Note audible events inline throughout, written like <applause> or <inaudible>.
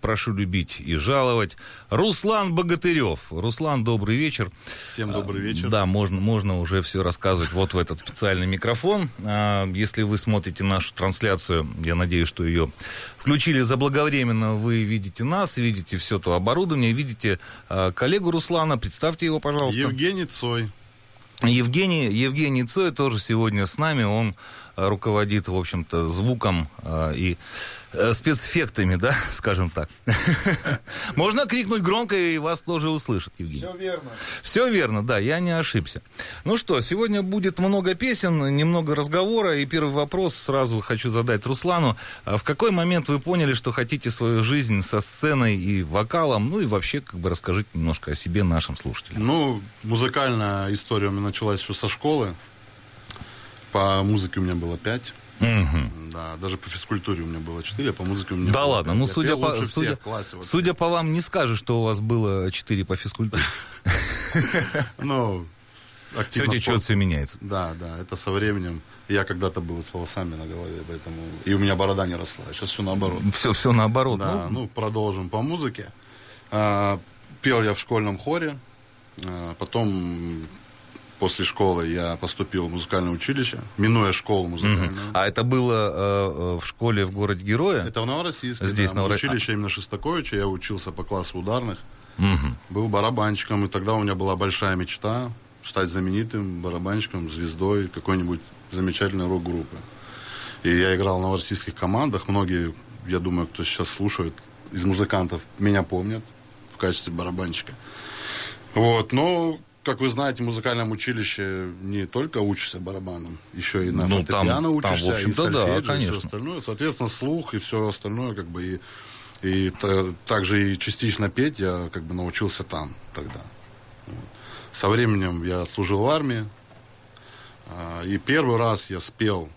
Прошу любить и жаловать. Руслан Богатырев. Руслан, добрый вечер. Всем добрый вечер. Да, можно, можно уже все рассказывать вот в этот специальный микрофон. А, если вы смотрите нашу трансляцию, я надеюсь, что ее включили заблаговременно, вы видите нас, видите все то оборудование, видите а, коллегу Руслана. Представьте его, пожалуйста. Евгений Цой. Евгений, Евгений Цой тоже сегодня с нами. Он руководит, в общем-то, звуком и спецэффектами, да, <laughs> скажем так. <laughs> Можно крикнуть громко, и вас тоже услышат, Евгений. Все верно. Все верно, да, я не ошибся. Ну что, сегодня будет много песен, немного разговора, и первый вопрос сразу хочу задать Руслану. А в какой момент вы поняли, что хотите свою жизнь со сценой и вокалом, ну и вообще, как бы расскажите немножко о себе нашим слушателям. Ну, музыкальная история у меня началась еще со школы. По музыке у меня было пять. Угу. Да, даже по физкультуре у меня было 4, а по музыке у меня Да ладно, ну судя по, судя, классе, вот судя по вам, не скажешь, что у вас было 4 по физкультуре. <laughs> Ну, все течет, все меняется. Да, да, это со временем. Я когда-то был с волосами на голове, поэтому... И у меня борода не росла, сейчас все наоборот. Все, все наоборот. Да, ну, ну продолжим по музыке. А, пел я в школьном хоре, а, потом после школы я поступил в музыкальное училище, минуя школу музыкальную. Угу. А это было э, в школе в городе Героя? Это в Новороссийске. Здесь да. Новороссийске. Училище именно Шестаковича, я учился по классу ударных. Угу. Был барабанщиком, и тогда у меня была большая мечта стать знаменитым барабанщиком, звездой какой-нибудь замечательной рок-группы. И я играл в новороссийских командах. Многие, я думаю, кто сейчас слушает, из музыкантов меня помнят в качестве барабанщика. Вот, но как вы знаете, в музыкальном училище не только учишься барабаном, еще и на ну, фортепиано там, учишься, там, в общем, и сольфеджио, да, и все остальное. Соответственно, слух и все остальное, как бы, и, и та, также и частично петь я как бы научился там тогда. Вот. Со временем я служил в армии, а, и первый раз я спел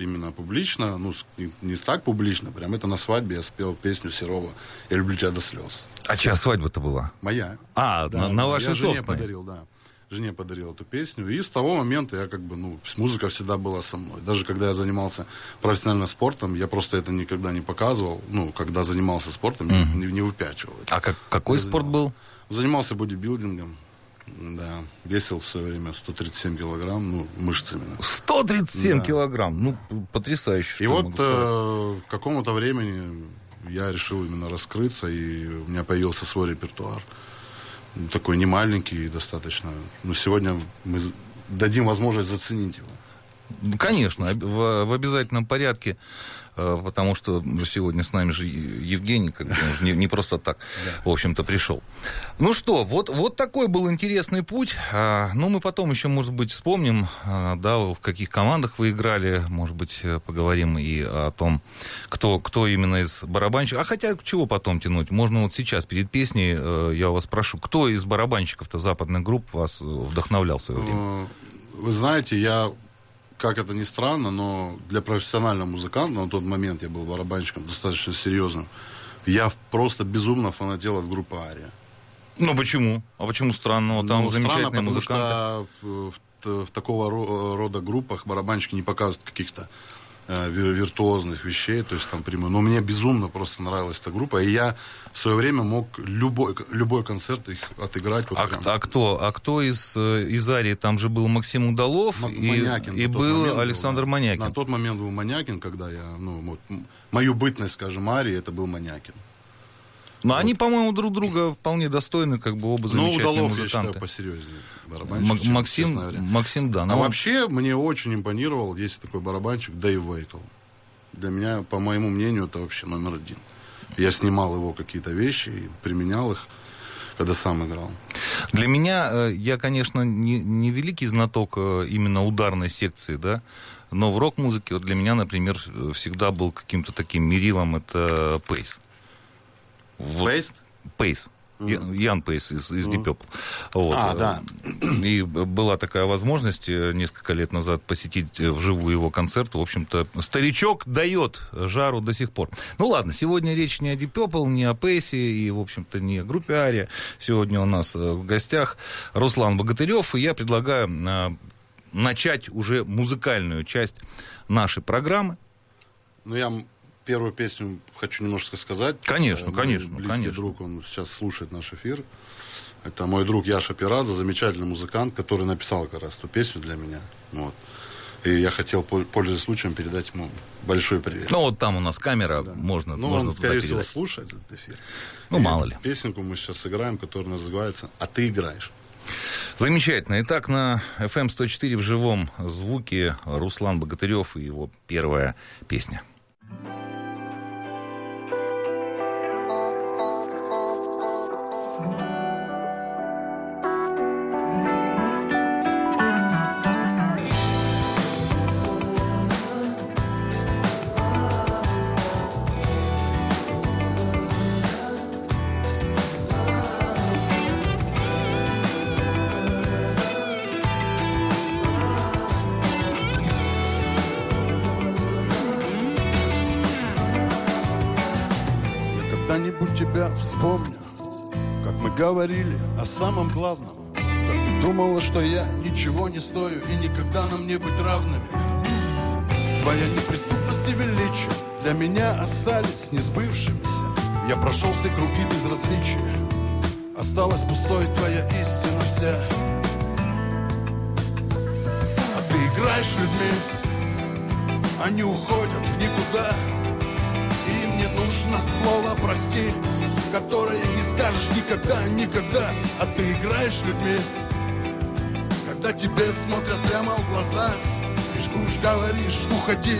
именно публично, ну, не, не так публично, прям это на свадьбе я спел песню Серова «Я люблю тебя до слез». А чья свадьба-то была? Моя. А, да, на, на вашей я жене подарил, да. Жене подарил эту песню. И с того момента я как бы, ну, музыка всегда была со мной. Даже когда я занимался профессиональным спортом, я просто это никогда не показывал. Ну, когда занимался спортом, mm-hmm. я не, не выпячивал. Это. А как, какой я спорт занимался. был? Занимался бодибилдингом. Да, весил в свое время 137 килограмм, ну, мышцами. 137 да. килограмм, ну, потрясающе. И вот э, к какому-то времени я решил именно раскрыться, и у меня появился свой репертуар. Такой не маленький достаточно. Но сегодня мы дадим возможность заценить его. Конечно, в, в обязательном порядке. Э, потому что сегодня с нами же Евгений, как бы, не, не просто так, в общем-то, пришел. Ну что, вот, вот такой был интересный путь. А, ну, мы потом еще, может быть, вспомним, а, да, в каких командах вы играли, может быть, э, поговорим и о том, кто, кто именно из барабанщиков. А хотя, чего потом тянуть? Можно вот сейчас, перед песней, э, я вас прошу, кто из барабанщиков-то западных групп вас вдохновлял в свое время? Вы знаете, я как это ни странно, но для профессионального музыканта, на тот момент я был барабанщиком достаточно серьезным, я просто безумно фанател от группы Ария. Ну почему? А почему странно? Там ну, замечательные странно, потому музыканты. что в, в, в такого рода группах барабанщики не показывают каких-то Э, виртуозных вещей, то есть там прямой. Но мне безумно просто нравилась эта группа, и я в свое время мог любой, любой концерт их отыграть. Вот а, прям. а кто? А кто из, э, из Арии? Там же был Максим Удалов М- и, Манякин, и был Александр был, Манякин. На тот момент был Манякин, когда я, ну, вот, мою бытность, скажем, Арии, это был Манякин. Но вот. они, по-моему, друг друга вполне достойны, как бы оба ну, замечательные Удалов, музыканты. я считаю, посерьезнее барабанщик, М- Максим, чем, Максим, да. Но... А ну, вообще мне очень импонировал, есть такой барабанщик, Дэйв Вейкл. Для меня, по моему мнению, это вообще номер один. Я снимал его какие-то вещи и применял их когда сам играл. Для меня, э, я, конечно, не, не великий знаток э, именно ударной секции, да, но в рок-музыке вот для меня, например, всегда был каким-то таким мерилом это пейс. Вот. Пейс? Пейс. Ян Пейс из, из Deep Purple. Вот. А, да. И была такая возможность э, несколько лет назад посетить э, вживую его концерт. В общем-то, старичок дает жару до сих пор. Ну ладно, сегодня речь не о Deep Purple, не о Пейсе и, в общем-то, не о группе Ария. Сегодня у нас э, в гостях Руслан Богатырев, и я предлагаю начать уже музыкальную часть нашей программы. Ну, я первую песню хочу немножко сказать. Конечно, Мой конечно, Близкий конечно. друг, он сейчас слушает наш эфир. Это мой друг Яша Пирадзе, замечательный музыкант, который написал как раз ту песню для меня. Вот. И я хотел, пол- пользуясь случаем, передать ему большой привет. Ну, вот там у нас камера, можно, Ну, можно он, туда скорее всего, передать. слушает этот эфир. Ну, И мало ли. Песенку мы сейчас сыграем, которая называется «А ты играешь». Замечательно. Итак, на FM 104 в живом звуке Руслан Богатырев и его первая песня. Я вспомню, как мы говорили о самом главном. Как ты думала, что я ничего не стою и никогда нам не быть равными. Твоя неприступность и величие для меня остались несбывшимися. Я прошел все круги безразличия, осталась пустой твоя истина вся. А ты играешь людьми, они уходят в никуда. Им не нужно слово «прости», которое не скажешь никогда, никогда, а ты играешь людьми. Когда тебе смотрят прямо в глаза, рискуешь, говоришь «уходи»,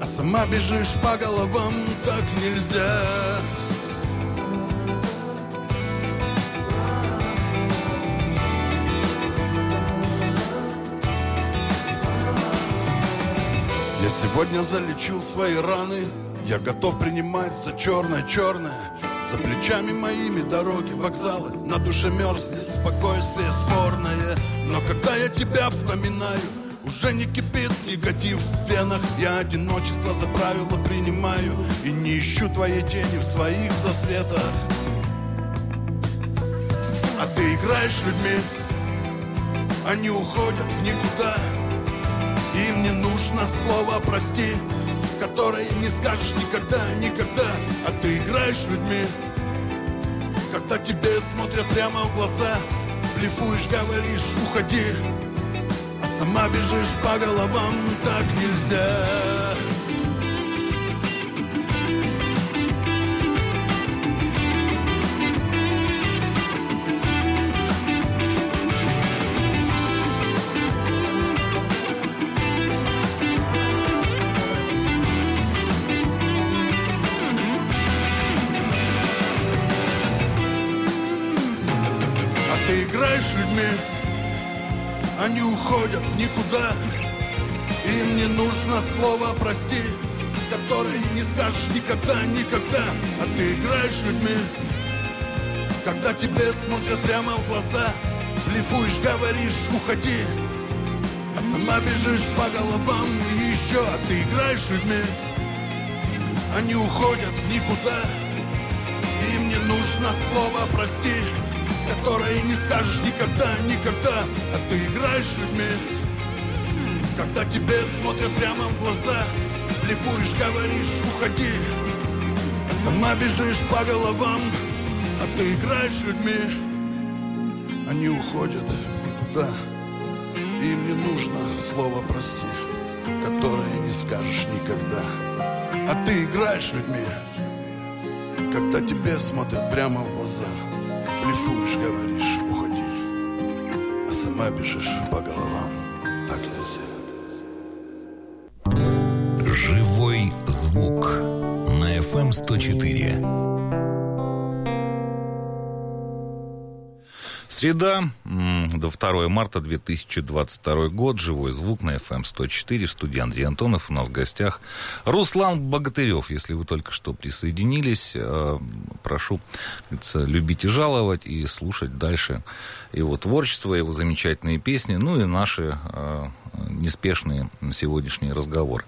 а сама бежишь по головам, так нельзя. Я сегодня залечил свои раны Я готов принимать за черное-черное За плечами моими дороги, вокзалы На душе мерзнет спокойствие спорное Но когда я тебя вспоминаю уже не кипит негатив в венах. Я одиночество за правило принимаю И не ищу твоей тени в своих засветах. А ты играешь людьми Они уходят в никуда. Им не нужно слово «прости», которое не скажешь никогда, никогда, а ты играешь людьми. Когда тебе смотрят прямо в глаза, блефуешь, говоришь «уходи», а сама бежишь по головам, так нельзя. Уходят никуда. Им не нужно слово «прости», которое не скажешь никогда, никогда. А ты играешь людьми, когда тебе смотрят прямо в глаза, блефуешь, говоришь «уходи», а сама бежишь по головам и еще, а ты играешь людьми, они уходят никуда. Им не нужно слово «прости», которое не скажешь никогда, никогда, а ты играешь людьми. Когда тебе смотрят прямо в глаза, блефуешь, говоришь «уходи», а сама бежишь по головам, а ты играешь людьми. Они уходят никуда, им не нужно слово «прости», которое не скажешь никогда, а ты играешь людьми. Когда тебе смотрят прямо в глаза Блефуешь, говоришь, уходи. А сама бежишь по головам. Так нельзя. Живой звук. На FM 104. Среда, м, до 2 марта 2022 год. Живой звук на FM 104. В студии Андрей Антонов. У нас в гостях Руслан Богатырев. Если вы только что присоединились, э, прошу любить и жаловать и слушать дальше его творчество, его замечательные песни, ну и наши неспешные сегодняшние разговоры.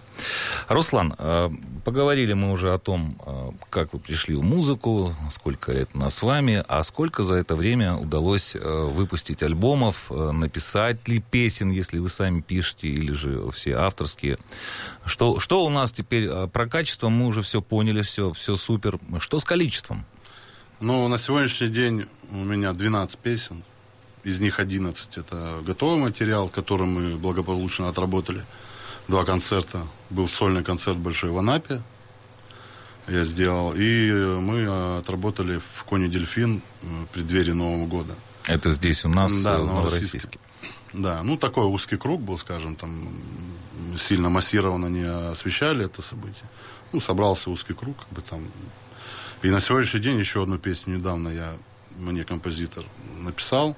Руслан, э, поговорили мы уже о том, э, как вы пришли в музыку, сколько лет нас с вами, а сколько за это время удалось э, выпустить альбомов, написать ли песен, если вы сами пишете, или же все авторские. Что, что у нас теперь про качество мы уже все поняли, все, все супер. Что с количеством? Ну, на сегодняшний день у меня 12 песен. Из них 11 это готовый материал, который мы благополучно отработали. Два концерта. Был сольный концерт большой в Анапе. Я сделал. И мы отработали в Коне Дельфин в преддверии Нового года. Это здесь у нас да, в Новороссийске. Да, ну такой узкий круг был, скажем, там сильно массированно не освещали это событие. Ну, собрался узкий круг, как бы там и на сегодняшний день еще одну песню недавно я, мне композитор написал.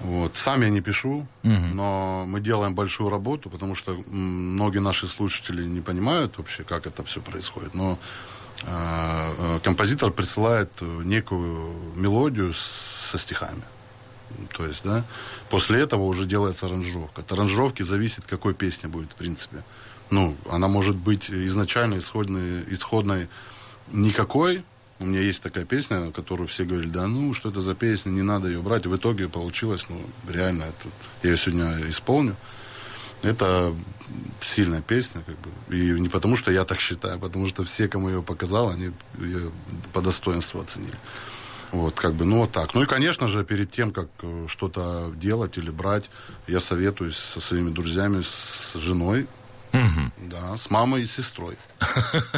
Вот. Сам я не пишу, угу. но мы делаем большую работу, потому что многие наши слушатели не понимают вообще, как это все происходит. Но э, композитор присылает некую мелодию со стихами. То есть, да, после этого уже делается аранжировка. От аранжировки зависит, какой песня будет, в принципе. Ну, она может быть изначально исходной, исходной никакой. У меня есть такая песня, которую все говорили, да ну, что это за песня, не надо ее брать. В итоге получилось, ну, реально, это, я ее сегодня исполню. Это сильная песня, как бы. И не потому, что я так считаю, а потому что все, кому ее показал, они ее по достоинству оценили. Вот, как бы, ну, вот так. Ну и, конечно же, перед тем, как э, что-то делать или брать, я советуюсь со своими друзьями, с женой, Угу. Да, с мамой и сестрой.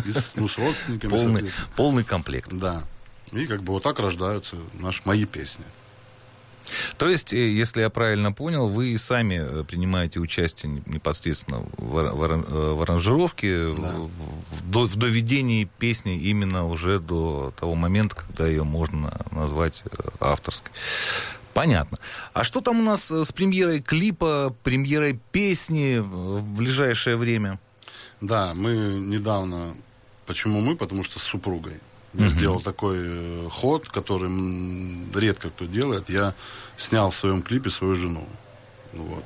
И с, ну, с родственниками. Полный, полный комплект. Да. И как бы вот так рождаются наши, мои песни. То есть, э, если я правильно понял, вы сами э, принимаете участие непосредственно в, в, в аранжировке, да. в, в, доведении песни именно уже до того момента, когда ее можно назвать э, авторской. Понятно. А что там у нас э, с премьерой клипа, премьерой песни в ближайшее время? Да, мы недавно... Почему мы? Потому что с супругой. Я угу. сделал такой э, ход, который редко кто делает. Я снял в своем клипе свою жену. Вот.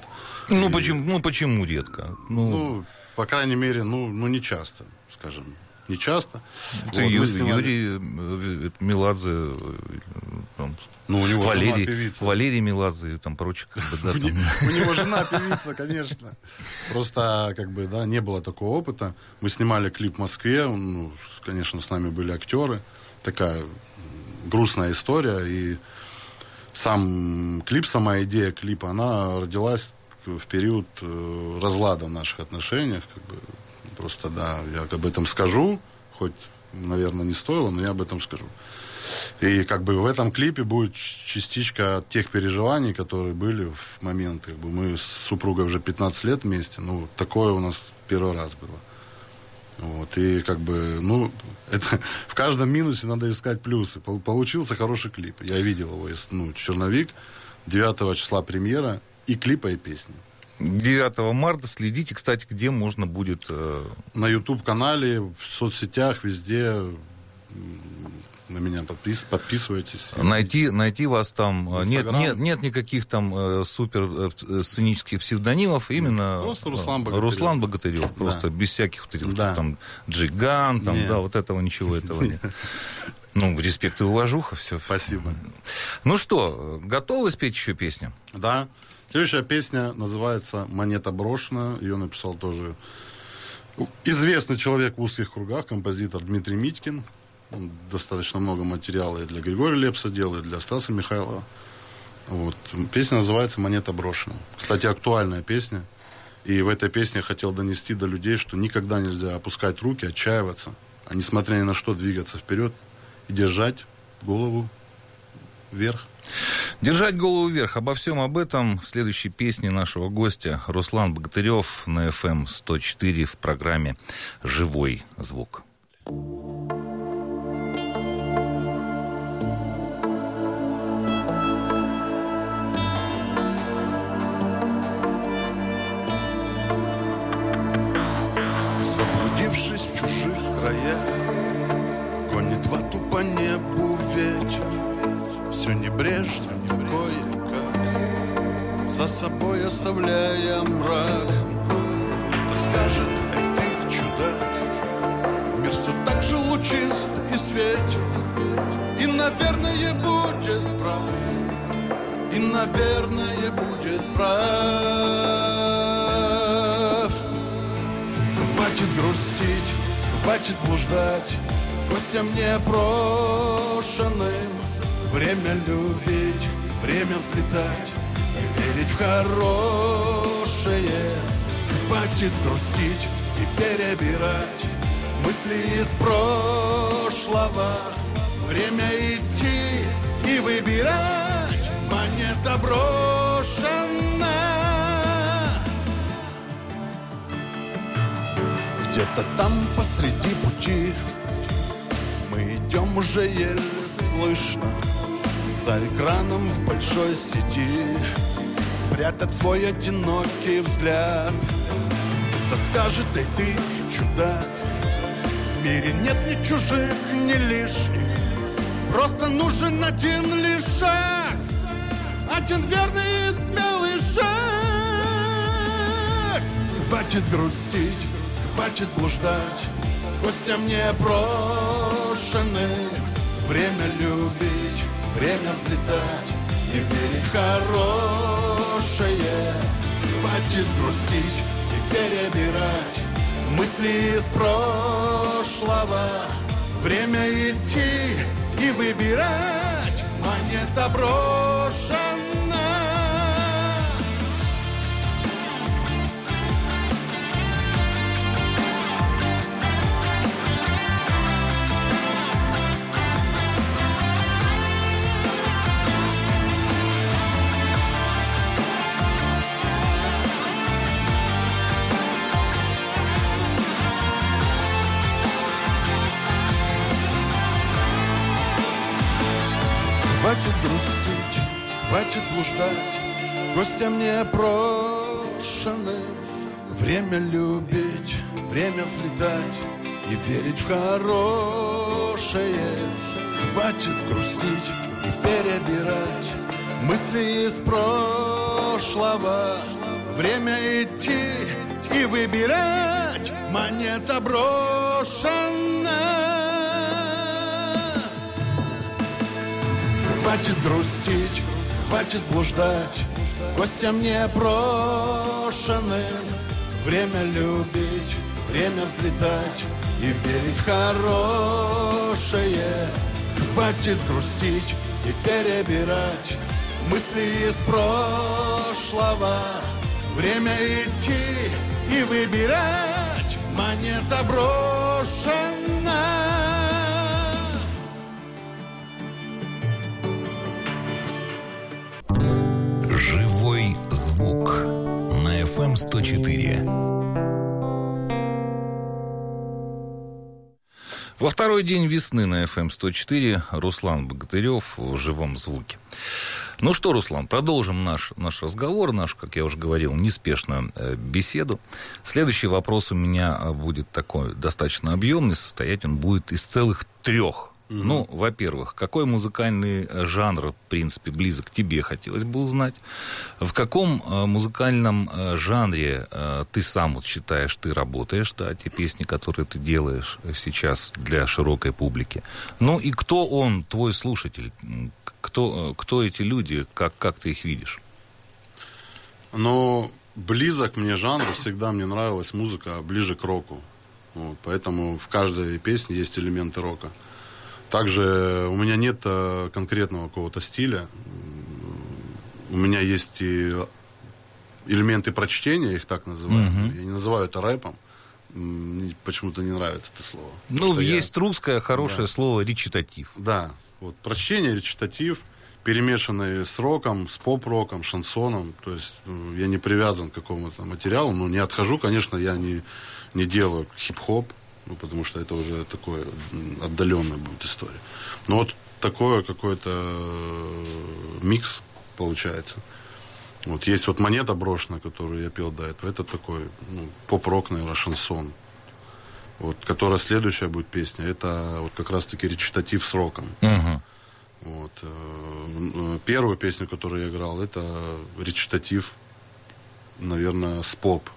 Ну, И... почему, ну, почему редко? Ну... ну, по крайней мере, ну, ну, не часто, скажем. Не часто. Это вот, Ю, снимали... Юрий э, Меладзе там, ну, у него Валерий, певица. Валерий Меладзе и там бы, да, там. У него жена <laughs> певица, конечно. Просто, как бы, да, не было такого опыта. Мы снимали клип в Москве, ну, конечно, с нами были актеры. Такая грустная история. И сам клип, сама идея клипа, она родилась в период э, разлада в наших отношениях. Как бы, просто, да, я об этом скажу, хоть, наверное, не стоило, но я об этом скажу. И как бы в этом клипе будет частичка тех переживаний, которые были в момент, как бы мы с супругой уже 15 лет вместе, ну, такое у нас первый раз было. Вот, и как бы, ну, <laughs> это в каждом минусе надо искать плюсы. Получился хороший клип. Я видел его, ну, черновик, 9 числа премьера и клипа, и песни. 9 марта следите, кстати, где можно будет... Э... На YouTube-канале, в соцсетях, везде на меня подпис, подписывайтесь. Найти, найти вас там. Э, нет, нет, нет никаких там э, супер э, сценических псевдонимов. Именно просто Руслан Богатырев. Руслан Богатырев. Да. Просто без всяких вот этих да. там джиган, там, нет. да, вот этого ничего этого нет. <laughs> Ну, респект и уважуха, все. Спасибо. Ну что, готовы спеть еще песню? Да. Следующая песня называется «Монета брошена». Ее написал тоже известный человек в узких кругах, композитор Дмитрий Митькин. Он достаточно много материала и для Григория Лепса делает, и для Стаса Михайлова. Вот. Песня называется «Монета брошена». Кстати, актуальная песня. И в этой песне я хотел донести до людей, что никогда нельзя опускать руки, отчаиваться, а несмотря ни на что двигаться вперед и держать голову вверх. Держать голову вверх. Обо всем об этом в следующей песне нашего гостя Руслан Богатырев на FM 104 в программе «Живой звук». все небрежно, кое-как, за собой оставляя мрак. Кто-то скажет, эй, ты чудак, мир все так же лучист и светит, и, наверное, будет прав, и, наверное, будет прав. Хватит грустить, хватит блуждать, пусть мне брошенным Время любить, время взлетать и верить в хорошее. Хватит грустить и перебирать мысли из прошлого. Время идти и выбирать монета брошена. Где-то там посреди пути мы идем уже еле слышно За экраном в большой сети Спрятать свой одинокий взгляд. Да скажет, эй ты, чудак В мире нет ни чужих, ни лишних. Просто нужен один лишь шаг Один верный и смелый шаг Хватит грустить, хватит блуждать Гостям не брошены. Время любить, время взлетать И верить в хорошее. Хватит грустить и перебирать Мысли из прошлого. Время идти и выбирать Монета брошена блуждать, Гостям не брошены. Время любить, время взлетать И верить в хорошее. Хватит грустить и перебирать Мысли из прошлого. Время идти и выбирать Монета брошена. Хватит грустить, хватит блуждать, Гостям не брошенным. Время любить, время взлетать И верить в хорошее. Хватит грустить и перебирать Мысли из прошлого. Время идти и выбирать Монета брошена. Звук на FM 104. Во второй день весны на FM 104 Руслан Богатырев в живом звуке. Ну что, Руслан, продолжим наш, наш разговор, наш, как я уже говорил, неспешную э, беседу. Следующий вопрос у меня будет такой достаточно объемный, состоять он будет из целых трех. Ну, во-первых, какой музыкальный э, жанр, в принципе, близок тебе, хотелось бы узнать. В каком э, музыкальном э, жанре ты сам вот считаешь, ты работаешь, да, те песни, которые ты делаешь сейчас для широкой публики. Ну и кто он, твой слушатель? Кто, кто эти люди, как, как ты их видишь? Но близок мне жанр, всегда мне нравилась музыка ближе к року. Вот, поэтому в каждой песне есть элементы рока. Также у меня нет э, конкретного какого-то стиля. У меня есть и элементы прочтения, их так называю. Мгм. Я не называю это рэпом. Мне Почему-то не нравится это слово. Ну, что я- есть русское хорошее Да. слово речитатив. Да, вот прочтение, речитатив, перемешанные с роком, с поп-роком, шансоном. То есть ну, я не привязан к какому-то материалу, но не отхожу, конечно, я не, не делаю хип-хоп, ну, потому что это уже такое отдаленная будет история. Но вот такое какой-то э, микс получается. Вот есть вот монета брошенная, которую я пел до этого. Это такой ну, поп-рок, наверное, шансон. Вот, которая следующая будет песня, это вот как раз-таки речитатив с роком. Мгм. Вот. э, м, Первую песню, которую я играл, это речитатив, наверное, с поп.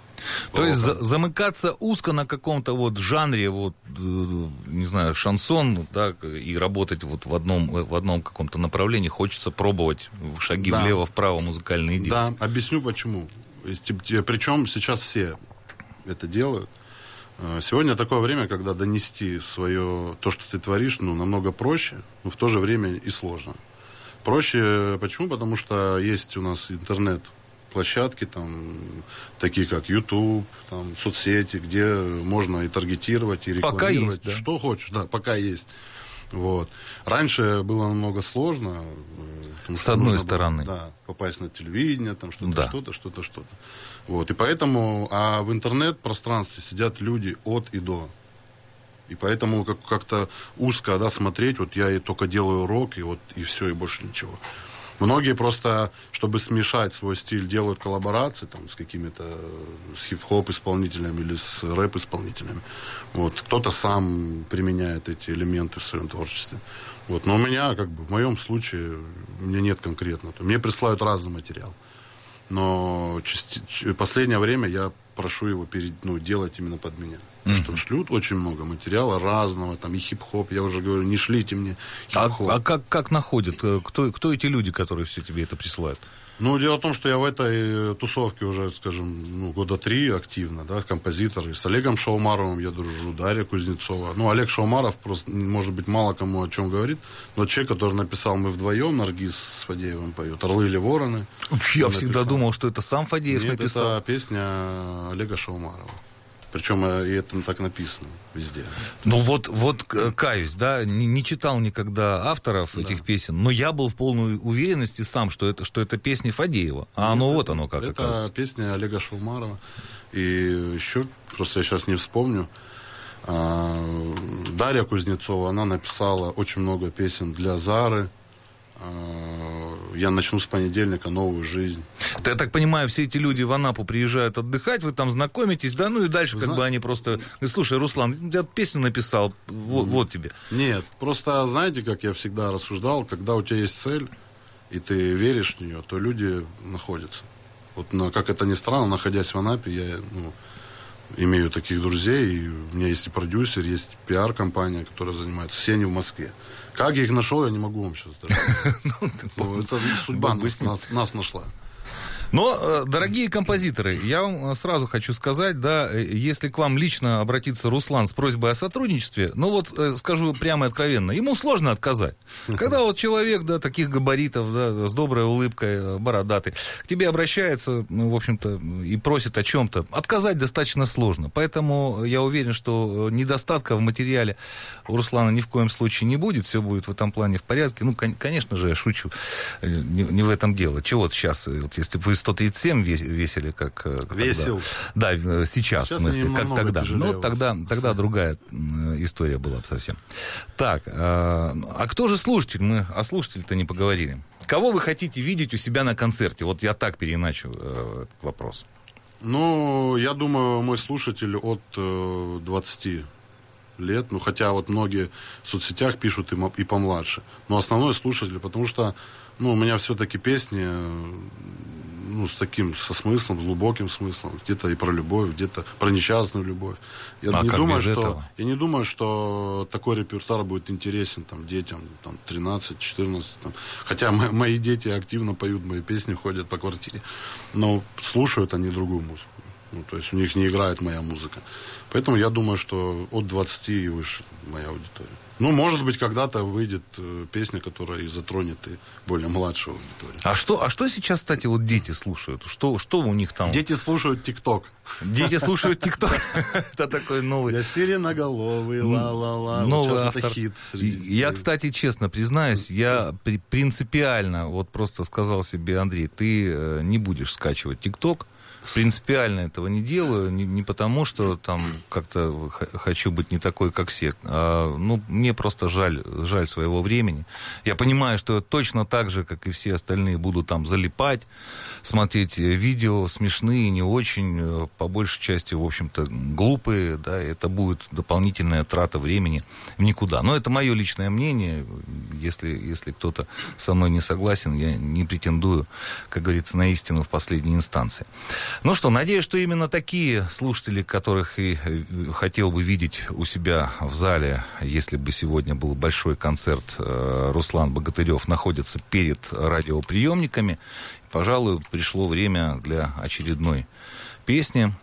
То есть за- замыкаться узко на каком-то вот жанре, вот, э, не знаю, шансон, так, и работать вот в одном, в одном каком-то направлении, хочется пробовать шаги Да. влево-вправо музыкальные идеи. Да, объясню почему. Причем сейчас все это делают. Э, Сегодня такое время, когда донести свое, то, что ты творишь, ну, намного проще, но в то же время и сложно. Проще почему? Потому что есть у нас интернет площадки, там, такие как YouTube, там, соцсети, где можно и таргетировать, и Пока рекламировать. есть, да. Что хочешь, да, пока есть. Вот. Раньше было намного сложно. э, С одной нужно было, стороны. да, попасть на телевидение, там что-то, Да. что-то, что-то, что-то. Вот. И поэтому, а в интернет-пространстве сидят люди от и до. И поэтому как- как-то узко, да, смотреть, вот я и только делаю рок, и вот, и все, и больше ничего. Многие просто, чтобы смешать свой стиль, делают коллаборации там, с какими-то э, с хип-хоп исполнителями или с рэп исполнителями. Вот. Кто-то сам применяет эти элементы в своем творчестве. Вот. Но у меня, как бы, в моем случае, у меня нет конкретно. Мне присылают разный материал. Но части- последнее время я прошу его перед, ну, делать именно под меня. Потому Что шлют очень много материала разного, там и хип-хоп. Я уже говорю, не шлите мне А, хип-хоп. а как, как находят? Э, Кто, кто эти люди, которые все тебе это присылают? Ну, дело в том, что я в этой э, тусовке уже, скажем, ну, года три активно, да, композитор. И с Олегом Шаумаровым я дружу, Дарья Кузнецова. Ну, Олег Шаумаров просто, может быть, мало кому о чем говорит, но человек, который написал «Мы вдвоем», Наргиз с Фадеевым поет, «Орлы или вороны». Я всегда написал. думал, что это сам Фадеев Нет, написал. это песня Олега Шаумарова. Причем э, и это так написано везде. Ну вот, вот к- каюсь, да, не, не читал никогда авторов этих песен, но я был в полной уверенности сам, что это, что это песни Фадеева. А оно вот оно как Это оказывается. песня Олега Шаумарова. И еще, просто я сейчас не вспомню, а, Дарья Кузнецова, она написала очень много песен для Зары. А, Я начну с понедельника новую жизнь. Да, Я так понимаю, все эти люди в Анапу приезжают отдыхать, вы там знакомитесь, да, ну и дальше как Зна- бы они просто... говорят, Слушай, Руслан, я песню написал, вот, вот тебе. Нет, просто знаете, как я всегда рассуждал, когда у тебя есть цель, и ты веришь в нее, то люди находятся. Вот, но, как это ни странно, находясь в Анапе, я ну, имею таких друзей, и у меня есть и продюсер, есть пиар-компания, которая занимается, все они в Москве. Как я их нашел, я не могу вам сейчас даже. <laughs> Ну, Это судьба нас нашла. Но, э, дорогие композиторы, я вам э, сразу хочу сказать, да, э, если к вам лично обратится Руслан с просьбой о сотрудничестве, ну вот скажу прямо и откровенно, ему сложно отказать. Когда вот человек, да, таких габаритов, да, с доброй улыбкой, бородатый, к тебе обращается, ну, в общем-то, и просит о чем-то, отказать достаточно сложно. Поэтому я уверен, что недостатка в материале у Руслана ни в коем случае не будет, все будет в этом плане в порядке. Ну, кон- конечно же, я шучу, не, не в этом дело. Чего вот сейчас, вот если бы 137 ве- весили, как... э, Весил. тогда. Да, э, сейчас, Сейчас в смысле, как тогда. тяжелее Ну, вас. тогда, тогда другая м, история была бы совсем. Так, э, а кто же слушатель? Мы о слушателе-то не поговорили. Кого вы хотите видеть у себя на концерте? Вот я так переиначу э, этот вопрос. Ну, я думаю, мой слушатель от э, 20 лет, ну, хотя вот многие в соцсетях пишут и, и помладше. Но основной слушатель, потому что, ну, у меня все-таки песни, э, ну, с таким, со смыслом, глубоким смыслом. Где-то и про любовь, где-то про несчастную любовь. Я А не думаю, что, этого? я не думаю, что такой репертуар будет интересен там детям, там, 13-14, там. Хотя мо- мои дети активно поют мои песни, ходят по квартире. Но слушают они другую музыку. Ну, то есть у них не играет моя музыка. Поэтому я думаю, что от 20 и выше моя аудитория. Ну, может быть, когда-то выйдет э, песня, которая и затронет и более младшую аудиторию. А что, а что сейчас, кстати, вот дети слушают? Что, что у них там? Дети слушают ТикТок. Дети слушают ТикТок. <laughs> Это такой новый... Я сиреноголовый, ла-ла-ла. Новый автор. Я, кстати, честно признаюсь, я при- принципиально вот просто сказал себе, Андрей, ты э, не будешь скачивать ТикТок. Принципиально этого не делаю, не, не потому, что там как-то хочу быть не такой, как все. А, ну, мне просто жаль, жаль своего времени. Я понимаю, что точно так же, как и все остальные, буду там залипать, смотреть э, видео смешные, не очень, э, по большей части, в общем-то, глупые, да, это будет дополнительная трата времени в никуда. Но это мое личное мнение, если, если кто-то со мной не согласен, я не претендую, как говорится, на истину в последней инстанции. Ну что, надеюсь, что именно такие слушатели, которых и э, хотел бы видеть у себя в зале, если бы сегодня был большой концерт э, Руслан Богатырев, находятся перед радиоприемниками. Пожалуй, пришло время для очередной песни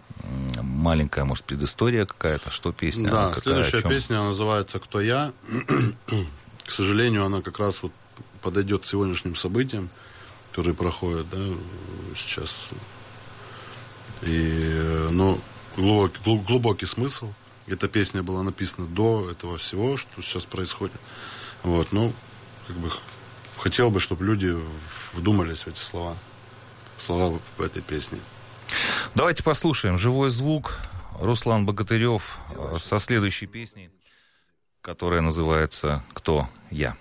маленькая, может, предыстория какая-то, что песня? Да, какая, следующая песня называется «Кто я?». К сожалению, она как раз вот подойдет к сегодняшним событиям, которые проходят да, сейчас. И, ну, глубокий, глубокий смысл. Эта песня была написана до этого всего, что сейчас происходит. Вот, ну, как бы хотел бы, чтобы люди вдумались в эти слова. Слова в этой песне. Давайте послушаем живой звук. Руслан Богатырев э, со следующей песней, которая называется «Кто я?».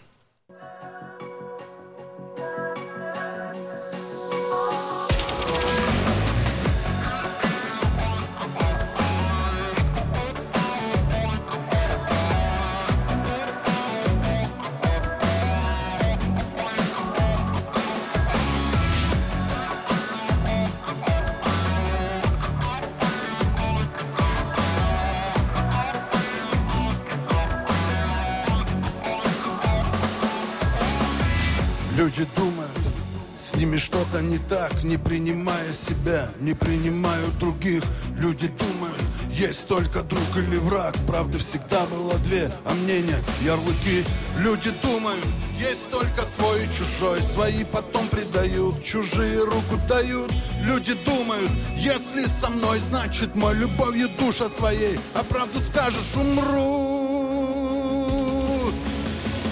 Не так, не принимая себя, не принимают других. Люди думают, есть только друг или враг, правды всегда было две, а мнения ярлыки. Люди думают, есть только свой и чужой, свои потом предают, чужие руку дают. Люди думают, если со мной, значит мой любовью душат своей, а правду скажешь, умру.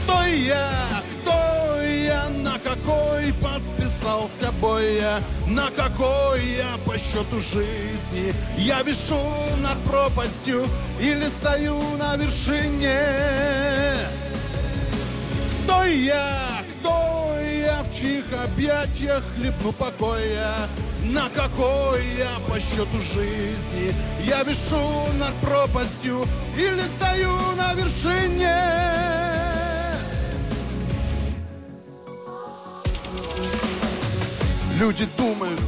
То я какой подписался бой я, на какой я по счету жизни. Я вишу над пропастью или стою на вершине. Кто я, кто я, в чьих объятиях хлебну покоя? На какой я по счету жизни? Я вишу над пропастью или стою на вершине? Люди думают,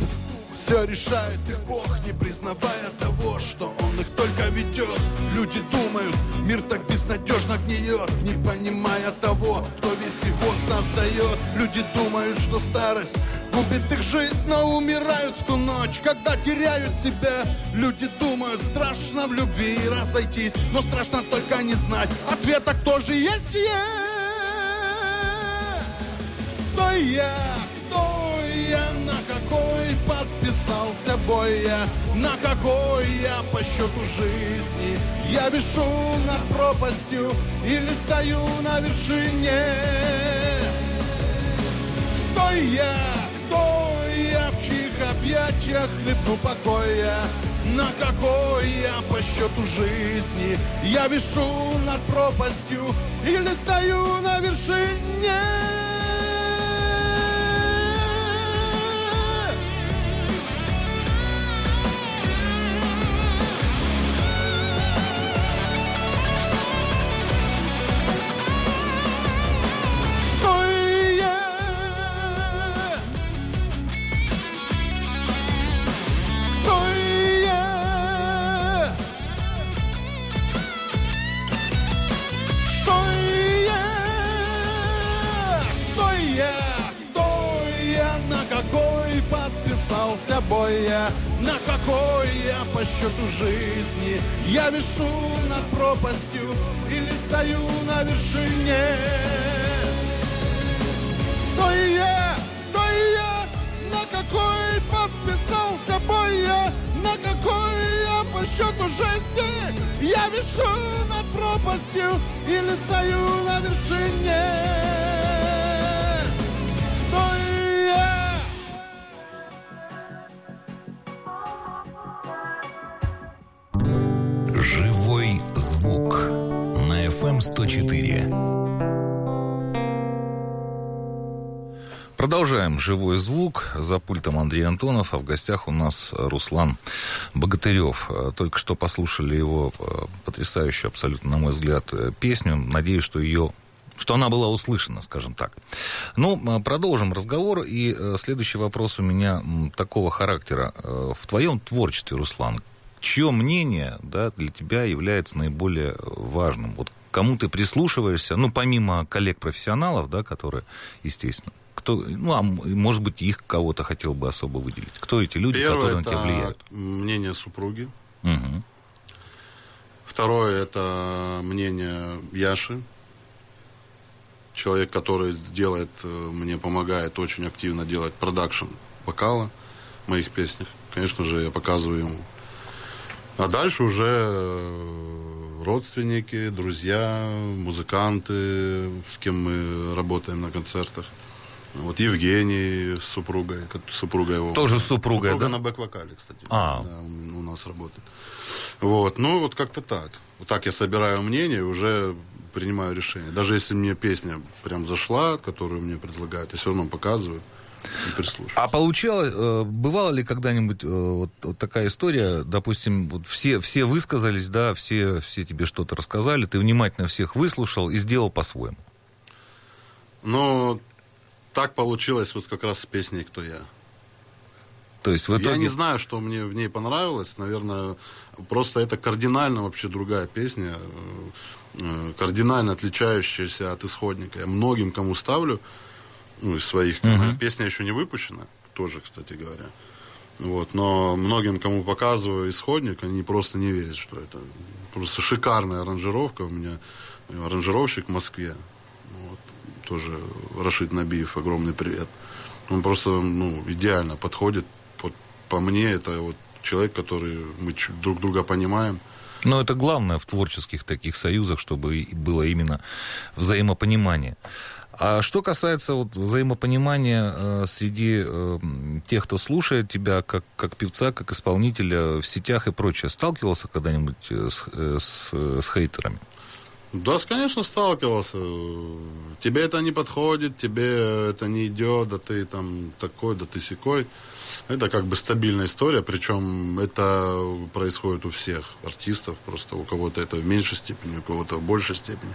все решает их Бог, не признавая того, что Он их только ведет. Люди думают, мир так безнадежно гниет, не понимая того, кто весь его создает. Люди думают, что старость губит их жизнь, но умирают в ту ночь, когда теряют себя. Люди думают, страшно в любви разойтись, но страшно только не знать ответа, кто же есть я. Кто я? Подписался бой я, на какой я по счету жизни. Я вишу над пропастью или стою на вершине. Кто я, кто я, в чьих объятиях хлебну покоя, на какой я по счету жизни. Я вишу над пропастью или стою на вершине. Я живой звук. За пультом Андрей Антонов, а в гостях у нас Руслан Богатырев. Только что послушали его э, потрясающую абсолютно, на мой взгляд, э, песню. Надеюсь, что ее что она была услышана, скажем так. Ну, продолжим разговор, и э, следующий вопрос у меня такого характера. Э, в твоем творчестве, Руслан, чье мнение да, для тебя является наиболее важным? Вот кому ты прислушиваешься, ну, помимо коллег-профессионалов, да, которые, естественно, кто, ну, а может быть, их кого-то хотел бы особо выделить? Кто эти люди, Первое, которые на тебя влияют? мнение супруги. Угу. Второе, это мнение Яши. Человек, который делает, э, мне помогает очень активно делать продакшн вокала в моих песнях. Конечно же, я показываю ему. А дальше уже э, родственники, друзья, музыканты, с кем мы работаем на концертах. Вот Евгений с супругой, супруга его. Тоже с супругой, Супруга да? на бэк-вокале, кстати. А. Да, у нас работает. Вот, ну вот как-то так. Вот так я собираю мнение и уже принимаю решение. Даже если мне песня прям зашла, которую мне предлагают, я все равно показываю. А получалось, э, бывало ли когда-нибудь э, вот, вот такая история, допустим, вот все, все высказались, да, все, все тебе что-то рассказали, ты внимательно всех выслушал и сделал по-своему? Но так получилось вот как раз с песней «Кто я». То есть в итоге... Я не знаю, что мне в ней понравилось. Наверное, просто это кардинально вообще другая песня, э, кардинально отличающаяся от исходника. Я многим кому ставлю, ну, из своих. Мгм. Песня еще не выпущена, тоже, кстати говоря. Вот, но многим, кому показываю исходник, они просто не верят, что это просто шикарная аранжировка. У меня аранжировщик в Москве. Вот, тоже Рашид Набиев, огромный привет. Он просто ну, идеально подходит. Вот, по мне, это вот человек, который мы друг друга понимаем. Но это главное в творческих таких союзах, чтобы было именно взаимопонимание. А что касается вот взаимопонимания э, среди э, тех, кто слушает тебя, как, как певца, как исполнителя в сетях и прочее, сталкивался когда-нибудь э, с, э, с, с хейтерами? Да, конечно, сталкивался. Тебе это не подходит, тебе это не идет, да ты там такой, да ты секой. Это как бы стабильная история, причем это происходит у всех артистов, просто у кого-то это в меньшей степени, у кого-то в большей степени.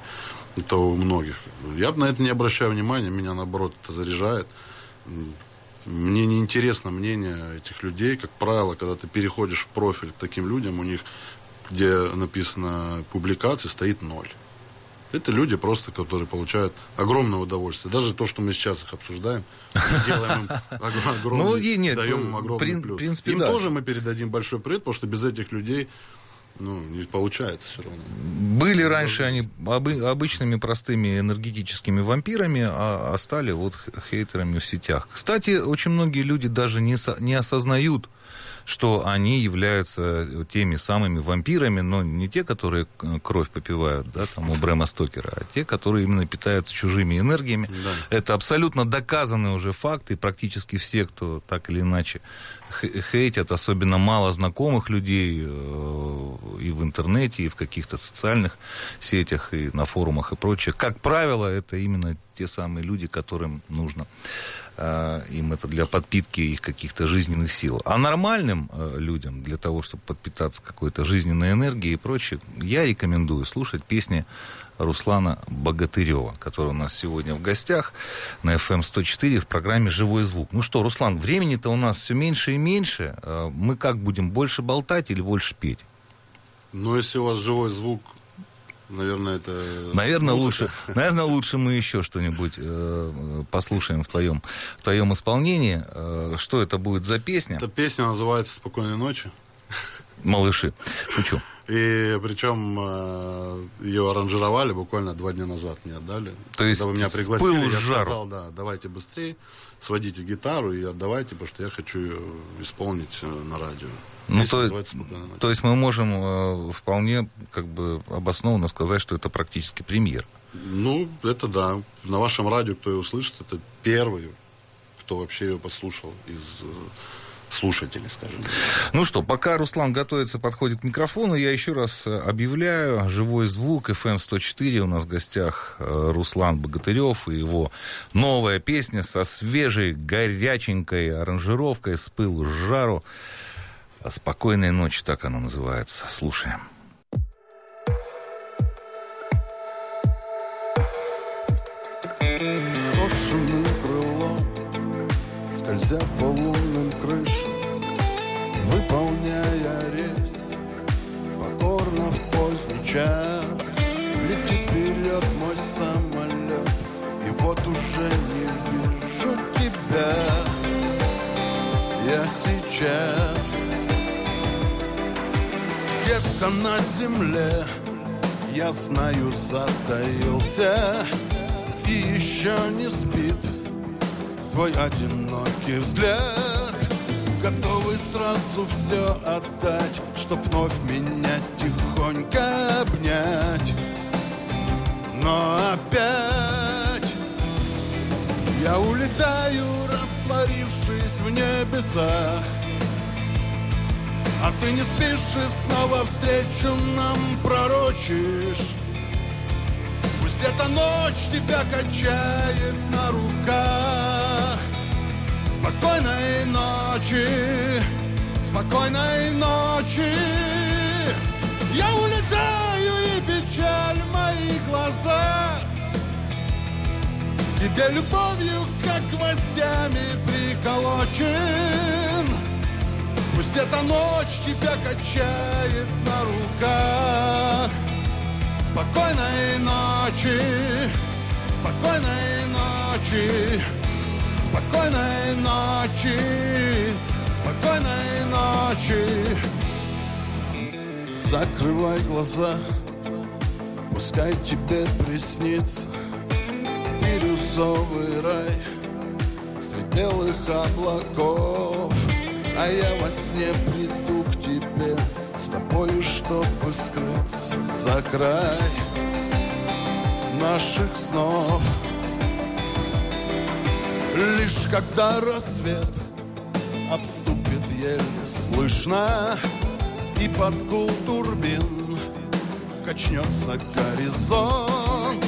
Это у многих. Я на это не обращаю внимания, меня наоборот это заряжает. Мне не интересно мнение этих людей. Как правило, когда ты переходишь в профиль к таким людям, у них, где написано публикации, стоит ноль. Это люди просто, которые получают огромное удовольствие. Даже то, что мы сейчас их обсуждаем, мы делаем им <laughs> огромный, Ну, и нет, даем им огромный прин- плюс. принципе, им да. тоже мы передадим большой привет, потому что без этих людей ну, не получается все равно. Были раньше они обы- обычными простыми энергетическими вампирами, а, а стали вот хейтерами в сетях. Кстати, очень многие люди даже не, со- не осознают, что они являются теми самыми вампирами, но не те, которые к- кровь попивают, да, там у Брэма Стокера, а те, которые именно питаются чужими энергиями. Да. Это абсолютно доказанный уже факт, и практически все, кто так или иначе хейтят, особенно мало знакомых людей э, и в интернете, и в каких-то социальных сетях, и на форумах и прочее. Как правило, это именно те самые люди, которым нужно э, им это для подпитки их каких-то жизненных сил. А нормальным э, людям, для того, чтобы подпитаться какой-то жизненной энергией и прочее, я рекомендую слушать песни Руслана Богатырева, который у нас сегодня в гостях на FM 104 в программе «Живой звук». Ну что, Руслан, времени-то у нас все меньше и меньше. Э, Мы как будем, больше болтать или больше петь? Но если у вас живой звук, наверное, это... Наверное, музыка. лучше, наверное, лучше мы еще что-нибудь э, послушаем в твоем, в твоем исполнении. Э, что это будет за песня? Эта песня называется «Спокойной ночи». Малыши. Шучу. И причем э, ее аранжировали буквально два дня назад мне отдали. То есть Когда вы меня пригласили, я жару. сказал, да, давайте быстрее, сводите гитару и отдавайте, потому что я хочу ее исполнить э, на радио. Ну, Песня то, то есть мы можем э, вполне как бы обоснованно сказать, что это практически премьер. Ну, это да. На вашем радио, кто ее услышит, это первый, кто вообще ее послушал из э, слушатели, скажем. Ну что, пока Руслан готовится, подходит к микрофону, я еще раз э, объявляю. Живой звук, FM 104, эм у нас в гостях э, Руслан Богатырев и его новая песня со свежей, горяченькой аранжировкой с пылу с жару. «Спокойной ночи», так она называется. Слушаем. Скользя по луне, поздний час Летит вперед мой самолет. И вот уже не вижу тебя. Я сейчас Где-то на земле. Я знаю, затаился. И еще не спит Твой одинокий взгляд. Готовый сразу все отдать Чтоб вновь меня тихонько обнять. Но опять Я улетаю, растворившись в небесах. А ты не спишь и снова встречу нам пророчишь. Пусть эта ночь тебя качает на руках. Спокойной ночи, спокойной ночи. Я улетаю и печаль в моих глазах. Тебе любовью, как гвоздями приколочен. Пусть эта ночь тебя качает на руках. Спокойной ночи, спокойной ночи Спокойной ночи, спокойной ночи. Закрывай глаза, пускай тебе приснится Бирюзовый рай средь белых облаков. А я во сне приду к тебе с тобою, чтобы скрыться за край наших снов. Лишь когда рассвет обступит еле слышно И под гул турбин качнется горизонт.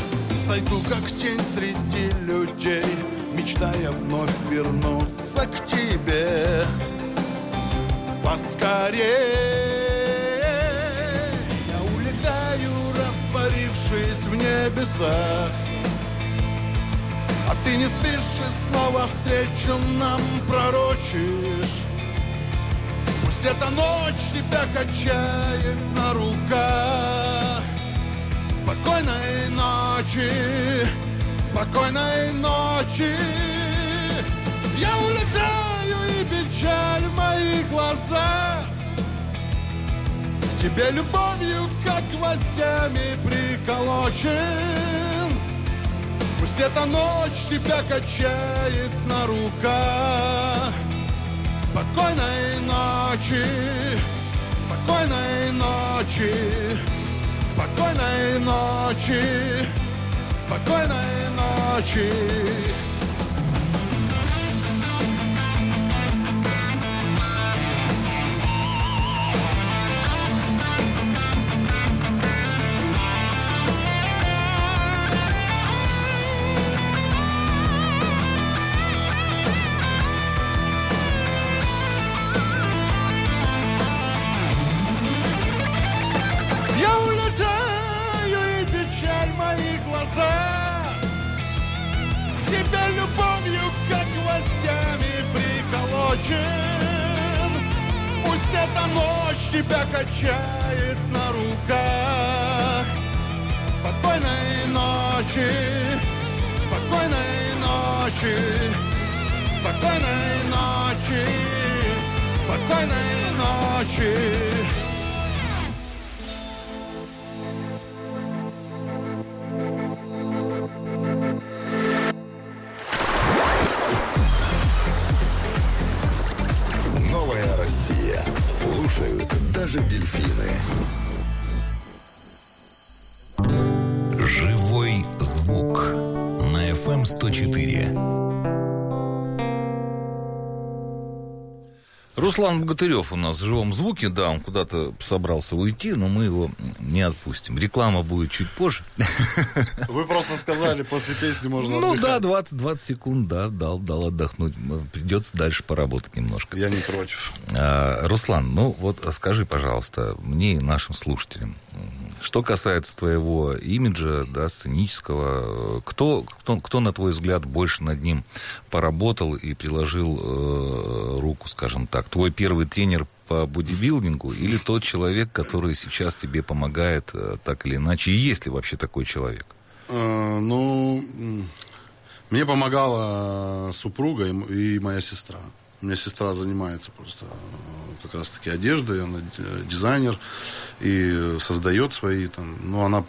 Сойду как тень среди людей Мечтая вновь вернуться к тебе Поскорее. Я улетаю, растворившись в небесах ты не спишь и снова встречу нам пророчишь. Пусть эта ночь тебя качает на руках. Спокойной ночи, спокойной ночи. Я улетаю и печаль в моих глазах. Тебе любовью, как гвоздями приколочен Эта ночь тебя качает на руках. Спокойной ночи, спокойной ночи Спокойной ночи, спокойной ночи ночь тебя качает на руках. Спокойной ночи, спокойной ночи Спокойной ночи, спокойной ночи даже дельфины. Живой звук на FM 104. Руслан Богатырев у нас в живом звуке, да, он куда-то собрался уйти, но мы его не отпустим. Реклама будет чуть позже. <laughs> Вы просто сказали, после песни можно Ну да, отдыхать. 20, 20 секунд, да, дал, дал отдохнуть. Придется дальше поработать немножко. Я не против. А, Руслан, ну вот скажи, пожалуйста, мне и нашим слушателям, Что касается твоего имиджа, да, сценического, кто, кто, кто, на твой взгляд, больше над ним поработал и приложил э, руку, скажем так? Твой первый тренер по бодибилдингу или тот человек, который сейчас тебе помогает э, так или иначе? Есть ли вообще такой человек? Э, ну, мне помогала супруга и, и моя сестра. У меня сестра занимается просто э, как раз-таки одеждой, она дизайнер и создает свои там, ну, она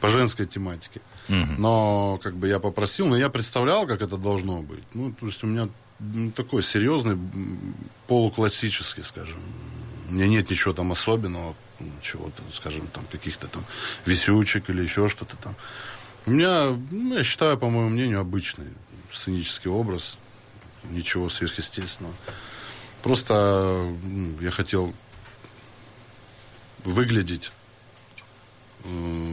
по женской тематике. Угу. Но как бы я попросил, но я представлял, как это должно быть. Ну, то есть у меня такой серьезный, полуклассический, скажем. У меня нет ничего там особенного, чего-то, скажем, там каких-то там висючек или еще что-то там. У меня, ну, я считаю, по моему мнению, обычный сценический образ ничего сверхъестественного. Просто я хотел выглядеть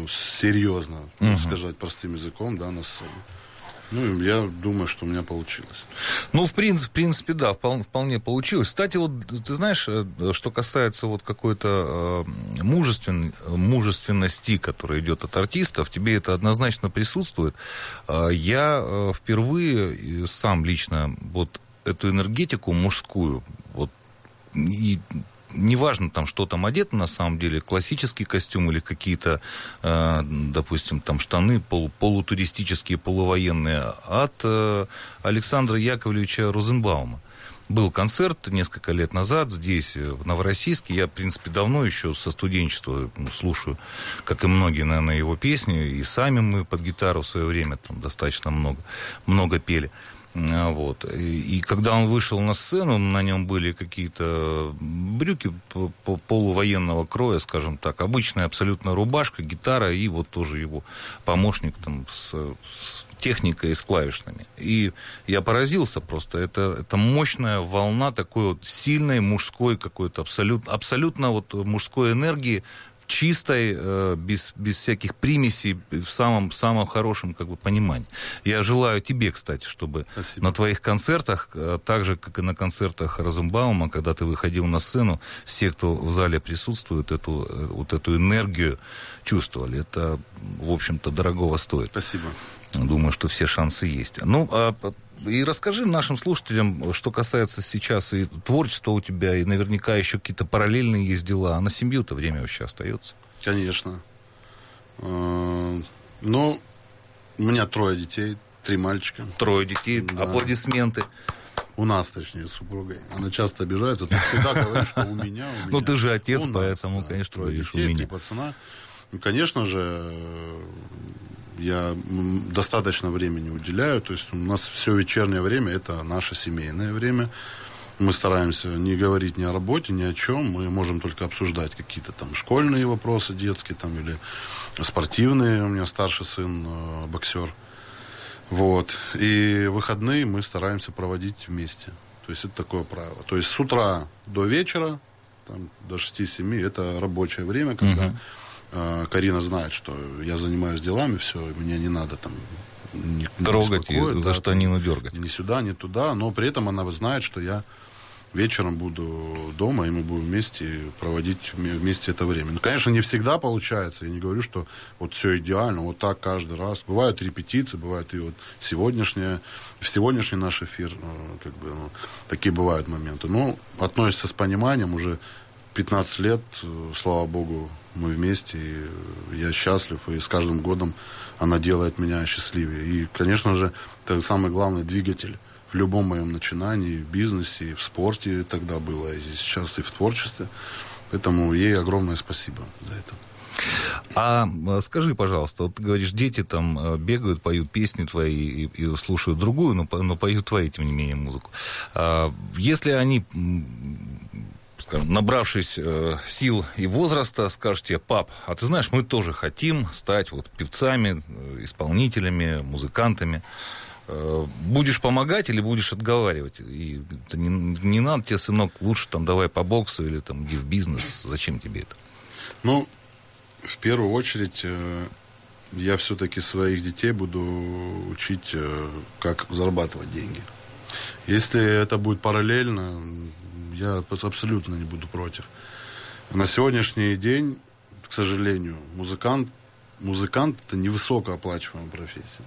серьезно, угу. сказать простым языком, да, на сцене. Ну, я думаю, что у меня получилось. Ну, в принципе, в принципе да, вполне, вполне получилось. Кстати, вот ты знаешь, э, что касается вот какой-то э, мужествен, мужественности, которая идет от артистов, тебе это однозначно присутствует. Э, я э, впервые сам лично вот эту энергетику мужскую, вот и неважно там, что там одето на самом деле, классический костюм или какие-то, э, допустим, там штаны полу, полутуристические, полувоенные, от э, Александра Яковлевича Розенбаума. Был концерт несколько лет назад здесь, э, в Новороссийске. Я, в принципе, давно еще со студенчества ну, слушаю, как и многие, наверное, его песни. И сами мы под гитару в свое время там достаточно много, много пели. А, вот. И, и когда он вышел на сцену, на нем были какие-то брюки полувоенного кроя, скажем так, обычная абсолютно рубашка, гитара и вот тоже его помощник там с, с техникой и с клавишными. И я поразился просто. Это, это мощная волна такой вот сильной мужской какой-то абсолютно, абсолютно вот мужской энергии, чистой, э, без, без всяких примесей, в самом, самом хорошем как бы, понимании. Я желаю тебе, кстати, чтобы Спасибо. на твоих концертах, э, так же, как и на концертах Розенбаума, когда ты выходил на сцену, все, кто в зале присутствует, эту, э, вот эту энергию чувствовали. Это, в общем-то, дорогого стоит. Спасибо. Думаю, что все шансы есть. Ну, а и расскажи нашим слушателям, что касается сейчас и творчества у тебя, и наверняка еще какие-то параллельные есть дела. А на семью-то время вообще остается? Конечно. А, ну, у меня трое детей, три мальчика. Трое детей, да. аплодисменты. У нас, точнее, с супругой. Она часто обижается. Ты всегда говоришь, что у меня, у меня. Ну, ты же отец, поэтому, конечно, трое детей, у меня. Три пацана. Ну, конечно же, я достаточно времени уделяю. То есть у нас все вечернее время это наше семейное время. Мы стараемся не говорить ни о работе, ни о чем. Мы можем только обсуждать какие-то там школьные вопросы детские там, или спортивные. У меня старший сын э, боксер. Вот. И выходные мы стараемся проводить вместе. То есть это такое правило. То есть с утра до вечера, там, до 6-7, это рабочее время, когда uh-huh Карина знает, что я занимаюсь делами, все, мне не надо там не, трогать и да, за штанину дергать. Ни сюда, ни туда, но при этом она знает, что я вечером буду дома, и мы будем вместе проводить вместе это время. Ну, конечно, не всегда получается. Я не говорю, что вот все идеально, вот так каждый раз. Бывают репетиции, бывает и вот сегодняшняя, в сегодняшний наш эфир, э, как бы, ну, такие бывают моменты. Но относится с пониманием уже 15 лет, э, слава богу, мы вместе, и я счастлив, и с каждым годом она делает меня счастливее. И, конечно же, это самый главный двигатель в любом моем начинании, в бизнесе, и в спорте тогда было, и сейчас и в творчестве. Поэтому ей огромное спасибо за это. А скажи, пожалуйста, вот ты говоришь, дети там э, бегают, поют песни твои и, и слушают другую, но, но поют твои, тем не менее, музыку. А, если они скажем, набравшись э, сил и возраста, скажете, пап, а ты знаешь, мы тоже хотим стать вот певцами, э, исполнителями, музыкантами. Э, будешь помогать или будешь отговаривать? И не, не надо тебе, сынок, лучше там давай по боксу или там иди в бизнес. Зачем тебе это? Ну, в первую очередь, э, я все-таки своих детей буду учить, э, как зарабатывать деньги. Если это будет параллельно, я абсолютно не буду против. На сегодняшний день, к сожалению, музыкант, музыкант это невысокооплачиваемая профессия.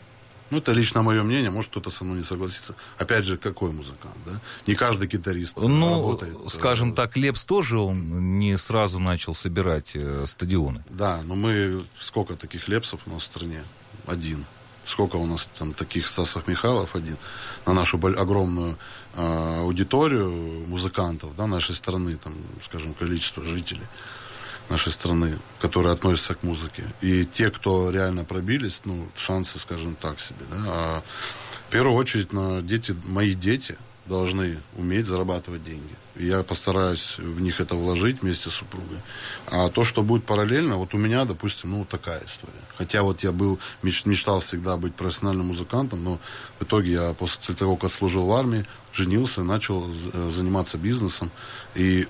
Ну, это лично мое мнение, может кто-то со мной не согласится. Опять же, какой музыкант, да? Не каждый гитарист Ну, работает. э, скажем так, Лепс тоже он не сразу начал собирать э, стадионы. Да, но мы... Сколько таких лепсов у нас в стране? Один. Сколько у нас там таких Стасов Михайлов? Один. На нашу огромную э, аудиторию музыкантов, да, нашей страны, там, скажем, количество жителей нашей страны, которые относятся к музыке. И те, кто реально пробились, ну, шансы, скажем так себе, да. А в первую очередь, на дети, мои дети должны уметь зарабатывать деньги. Я постараюсь в них это вложить вместе с супругой. А то, что будет параллельно, вот у меня, допустим, ну, такая история. Хотя вот я был, меч- мечтал всегда быть профессиональным музыкантом, но в итоге я после того, как отслужил в армии, женился, начал э, заниматься бизнесом. И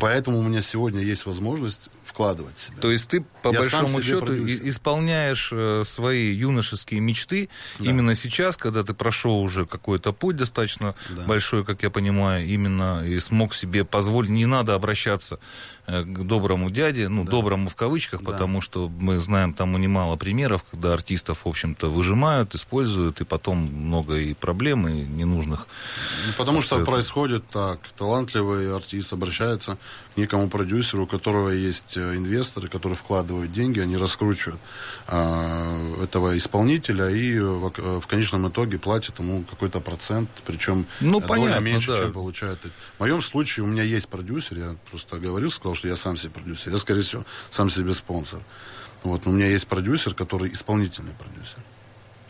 поэтому у меня сегодня есть возможность вкладывать себя. То есть ты, по Я большому счету, продюсер. исполняешь э, свои юношеские мечты Да. именно сейчас, когда ты прошел уже какой-то путь достаточно Да. большой, как я понимаю, именно и смог себе позволить, не надо обращаться к доброму дяде, ну, доброму в кавычках, Да. потому что мы знаем тому немало примеров, когда артистов, в общем-то, выжимают, используют, и потом много и проблем, и ненужных. Ну, Потому что Абсолютно. происходит так. Талантливый артист обращается к некому продюсеру, у которого есть э, инвесторы, которые вкладывают деньги, они раскручивают а, этого исполнителя и в, э, в конечном итоге платят ему какой-то процент, причем Ну, доля понятно, меньше, да. чем получает. В моем случае у меня есть продюсер, я просто говорил, сказал, что я сам себе продюсер. Я, скорее всего, сам себе спонсор. Вот, но у меня есть продюсер, который исполнительный продюсер.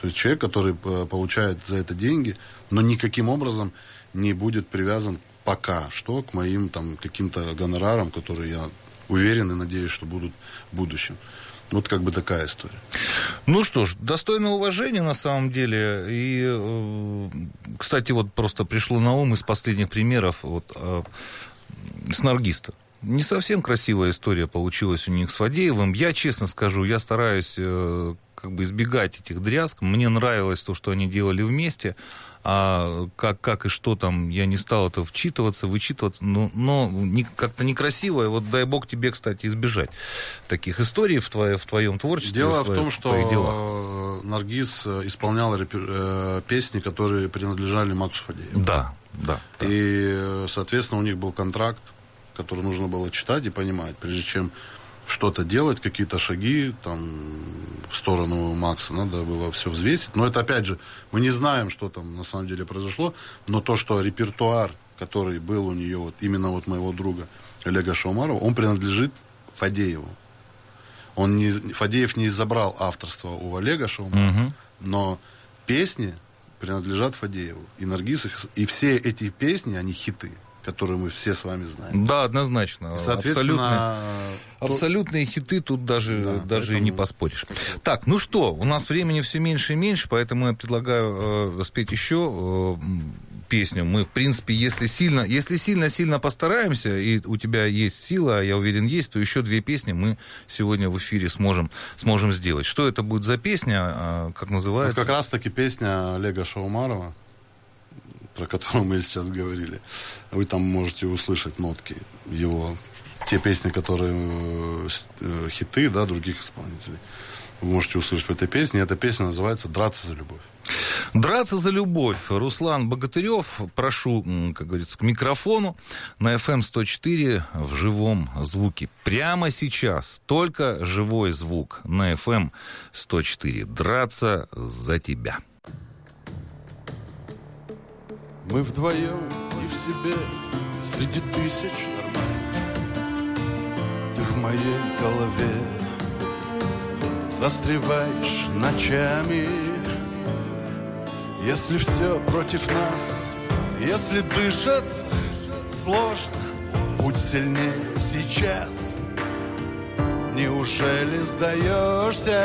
То есть человек, который э, получает за это деньги, но никаким образом не будет привязан пока что к моим там каким-то гонорарам, которые я уверен и надеюсь, что будут в будущем. Вот как бы такая история. Ну что ж, достойно уважения на самом деле. И, э, кстати, вот просто пришло на ум из последних примеров вот, э, с Наргиста. Не совсем красивая история получилась у них с Фадеевым. Я честно скажу, я стараюсь э, как бы избегать этих дрязг. Мне нравилось то, что они делали вместе. А как, как и что там, я не стал это вчитываться, вычитываться, но, но не- как-то некрасиво. И Вот дай бог тебе, кстати, избежать таких историй в, твое, в твоем творчестве. Дело в твоих- том, твоих делах. что э, Наргиз э, исполнял репер- песни, которые принадлежали Максу Фадееву. Да, да. И, соответственно, у них был контракт, который нужно было читать и понимать, прежде чем что-то делать, какие-то шаги там в сторону Макса, надо было все взвесить. Но это, опять же, мы не знаем, что там на самом деле произошло, но то, что репертуар, который был у нее, вот именно вот моего друга Олега Шаумарова, он принадлежит Фадееву. Он не, Фадеев не забрал авторство у Олега Шаумарова, Мгм. но песни принадлежат Фадееву. И Наргиз. И все эти песни, они хиты, которые мы все с вами знаем. Да, однозначно. И, Абсолютные, соответственно, абсолютные хиты тут даже, Да, даже и поэтому- не поспоришь. Так, ну что, у нас времени все меньше и меньше, поэтому я предлагаю э, спеть еще э, песню. Мы, в принципе, если сильно, если сильно-сильно постараемся, и у тебя есть сила, а я уверен, есть, то еще две песни мы сегодня в эфире сможем, сможем сделать. Что это будет за песня, а, как вот называется? как раз-таки песня Олега Шаумарова, про которую мы сейчас говорили, вы там можете услышать нотки его, те песни, которые э, э, хиты, да, других исполнителей. Вы можете услышать в этой песне. Эта песня называется «Драться за любовь». Драться за любовь. Руслан Богатырев, прошу, как говорится, к микрофону на FM 104 в живом звуке. Прямо сейчас только живой звук на FM 104. Драться за тебя. Мы вдвоем и в себе Среди тысяч нормально Ты в моей голове Застреваешь ночами. Если все против нас Если дышаться сложно Будь сильнее сейчас. Неужели сдаешься?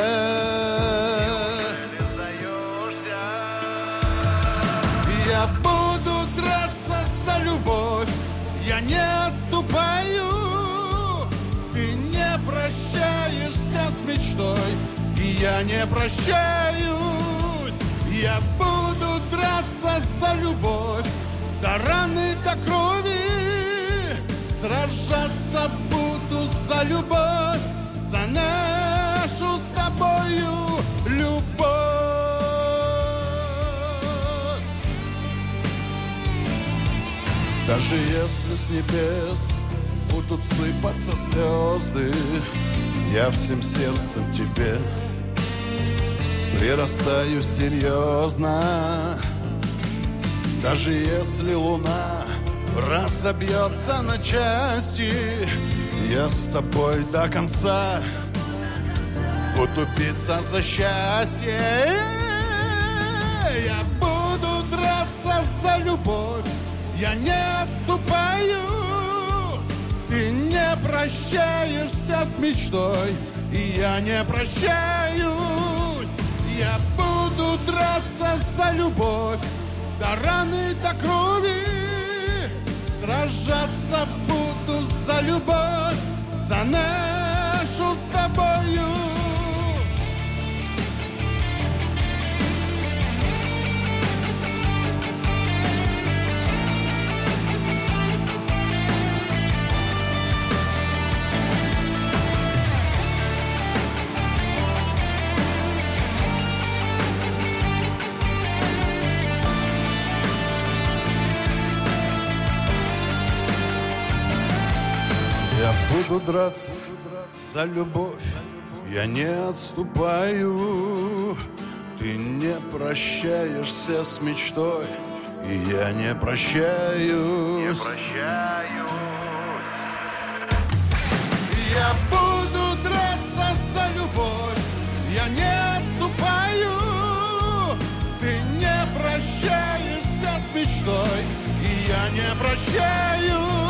Я буду не отступаю. Ты не прощаешься с мечтой, и я не прощаюсь. Я буду драться за любовь, до раны, до крови. Сражаться буду за любовь, за нашу с тобою любовь. Даже если с небес будут сыпаться звезды, я всем сердцем тебе прирастаю серьезно. Даже если луна разобьется на части, я с тобой до конца буду биться за счастье. Я буду драться за любовь, я не отступаю. Ты не прощаешься с мечтой, и я не прощаюсь. Я буду драться за любовь, до раны, до крови. Сражаться буду за любовь, за нашу с тобою. Драться за любовь, я не отступаю. Ты не прощаешься с мечтой, и я не прощаюсь. Не прощаюсь. Я буду драться за любовь, я не отступаю. Ты не прощаешься с мечтой, и я не прощаюсь.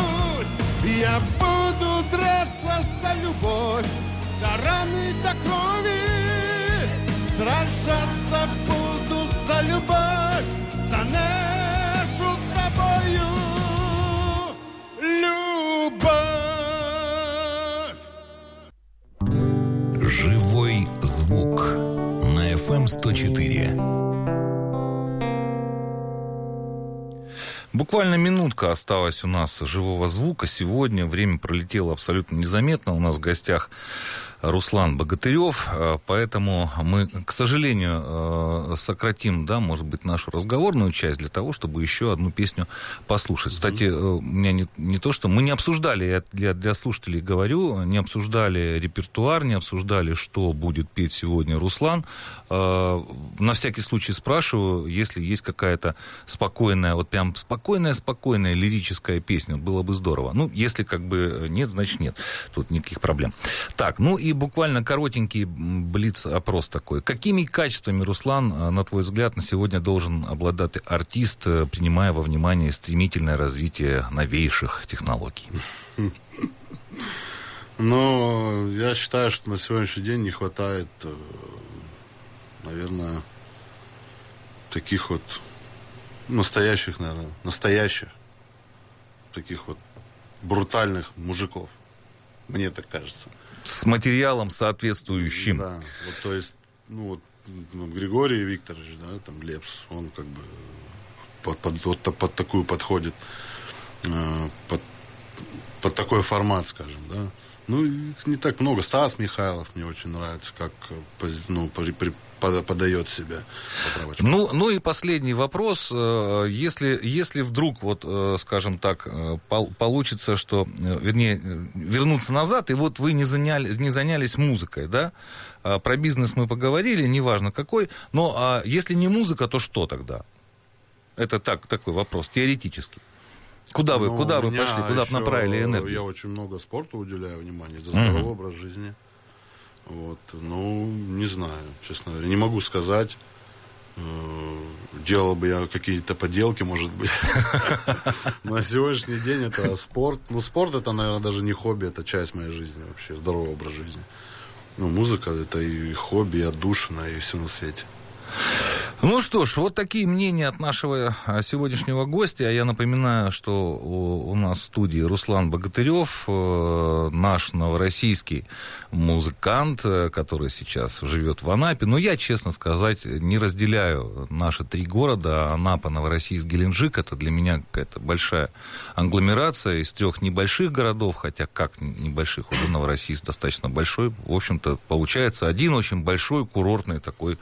Буду драться за любовь, до раны, до крови. Сражаться буду за любовь, за нашу с тобою любовь. Живой звук на FM 104. Буквально минутка осталась у нас живого звука. Сегодня время пролетело абсолютно незаметно. У нас в гостях Руслан Богатырев, э, поэтому мы, к сожалению, э, сократим, да, может быть, нашу разговорную часть для того, чтобы еще одну песню послушать. Кстати, э, у меня не, не то, что мы не обсуждали, я для, для слушателей говорю, не обсуждали репертуар, не обсуждали, что будет петь сегодня Руслан. На всякий случай спрашиваю, если есть какая-то спокойная, вот прям спокойная-спокойная лирическая песня, было бы здорово. Ну, если как бы нет, значит нет. Тут никаких проблем. Так, ну и буквально коротенький блиц-опрос такой. Какими качествами, Руслан, на твой взгляд, на сегодня должен обладать артист, принимая во внимание стремительное развитие новейших технологий? <laughs> Но я считаю, что на сегодняшний день не хватает, наверное, таких вот настоящих, наверное, настоящих, таких вот брутальных мужиков. Мне так кажется. С материалом соответствующим. Да, вот то есть, ну вот ну, Григорий Викторович, да, там Лепс, он как бы под, под, вот, под такую подходит, э, под, под такой формат, скажем, да. Ну, не так много. Стас Михайлов мне очень нравится, как ну, при, при, подает себя. Ну, ну и последний вопрос. Если, если вдруг, вот, скажем так, получится, что, вернее, вернуться назад, и вот вы не, заняли, не занялись музыкой, да? Про бизнес мы поговорили, неважно какой, но а если не музыка, то что тогда? Это так, такой вопрос, теоретически. Куда вы, ну, куда вы пошли, куда бы направили энергию? Я очень много спорту уделяю внимание, за здоровый uh-huh. образ жизни. Вот, ну, не знаю, честно говоря, не могу сказать. Делал бы я какие-то поделки, может быть. <laughs> На сегодняшний день это спорт. Ну, спорт это, наверное, даже не хобби, это часть моей жизни вообще, здоровый образ жизни. Ну, музыка это и хобби, и отдушина, и все на свете. Ну что ж, вот такие мнения от нашего а, сегодняшнего гостя. Я напоминаю, что у, нас в студии Руслан Богатырев, э, наш новороссийский музыкант, э, который сейчас живет в Анапе. Но я, честно сказать, не разделяю наши три города. Анапа, Новороссийск, Геленджик. Это для меня какая-то большая англомерация из трех небольших городов, хотя как небольших, уже Новороссийск достаточно большой. В общем-то, получается один очень большой курортный такой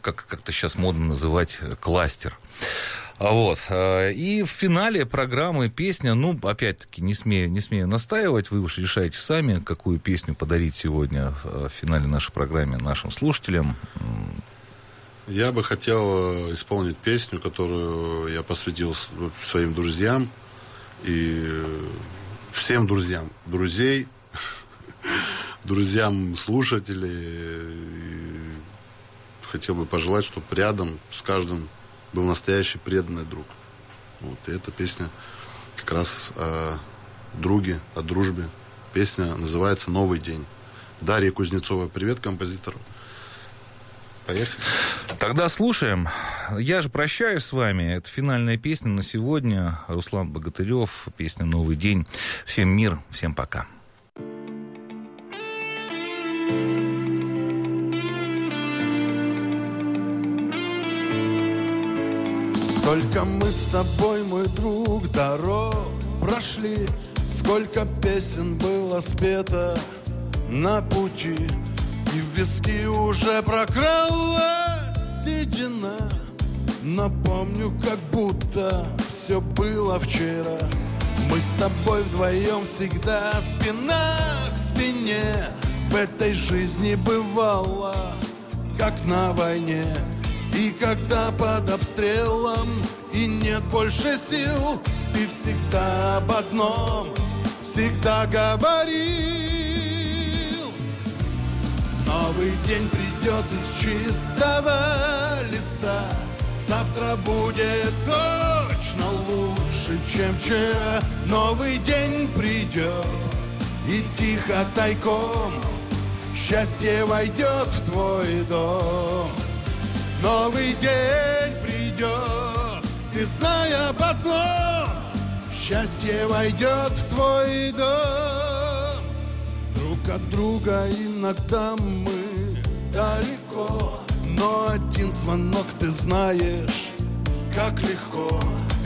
как как-то сейчас модно называть, э, кластер. А вот. Э, и в финале программы песня, ну, опять-таки, не смею, не смею настаивать, вы уж решаете сами, какую песню подарить сегодня в финале нашей программы нашим слушателям. Я бы хотел э, исполнить песню, которую я посвятил своим друзьям и всем друзьям, друзей, <laughs> друзьям слушателей, хотел бы пожелать, чтобы рядом с каждым был настоящий преданный друг. Вот, и эта песня как раз о друге, о дружбе. Песня называется «Новый день». Дарья Кузнецова, привет композитору. Поехали. Тогда слушаем. Я же прощаюсь с вами. Это финальная песня на сегодня. Руслан Богатырев, песня «Новый день». Всем мир, всем пока. Сколько мы с тобой, мой друг, дорог прошли Сколько песен было спето на пути И в виски уже прокралась седина. Но помню, как будто все было вчера. Мы с тобой вдвоем всегда спина к спине. В этой жизни бывало, как на войне и когда под обстрелом и нет больше сил, ты всегда об одном, всегда говорил. Новый день придет из чистого листа, завтра будет точно лучше, чем вчера. Новый день придет и тихо тайком счастье войдет в твой дом. Новый день придет, ты знай об одном, Счастье войдет в твой дом. Друг от друга иногда мы далеко, Но один звонок ты знаешь, как легко.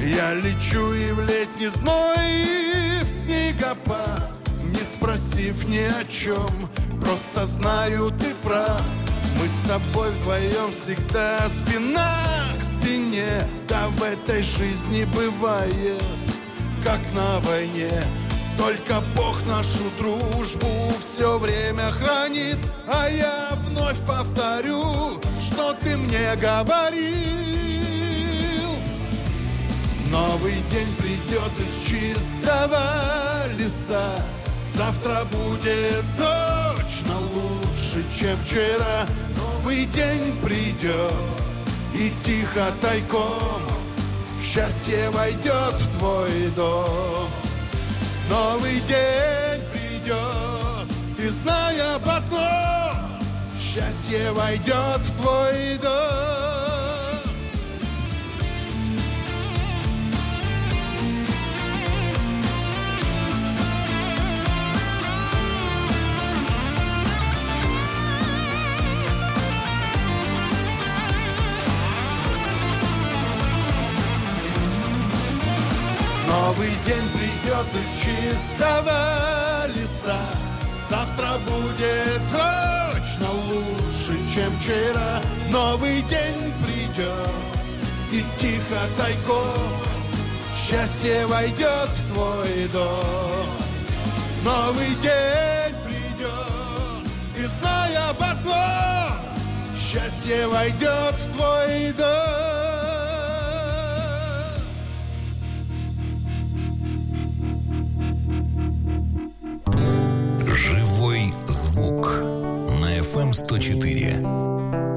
Я лечу и в летний зной, и в снегопад, Не спросив ни о чем, просто знаю, ты прав. Мы с тобой вдвоем всегда спина к спине Да в этой жизни бывает, как на войне. Только Бог нашу дружбу все время хранит А я вновь повторю, что ты мне говорил. Новый день придет из чистого листа Завтра будет точно лучше, чем вчера Новый день придет и тихо тайком Счастье войдет в твой дом. Новый день придет, ты знай об одном Счастье войдет в твой дом Новый день придет из чистого листа. Завтра будет точно лучше, чем вчера. Новый день придет и тихо тайком Счастье войдет в твой дом. Новый день придет и знай об одном Счастье войдет в твой дом м 104